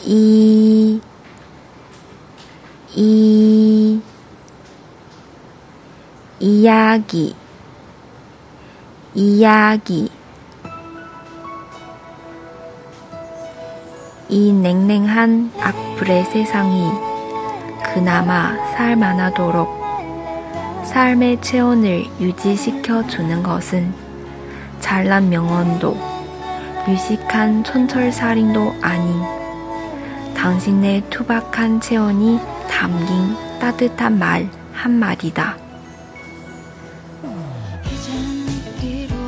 이, 이, 이야기, 이야기. 이 냉랭한 악플의 세상이 그나마 살만하도록 삶의 체온을 유지시켜 주는 것은 잘난 명언도 유식한 촌철살인도 아닌 당신의 투박한 체온이 담긴 따뜻한 말 한마디다. 이젠 잊기로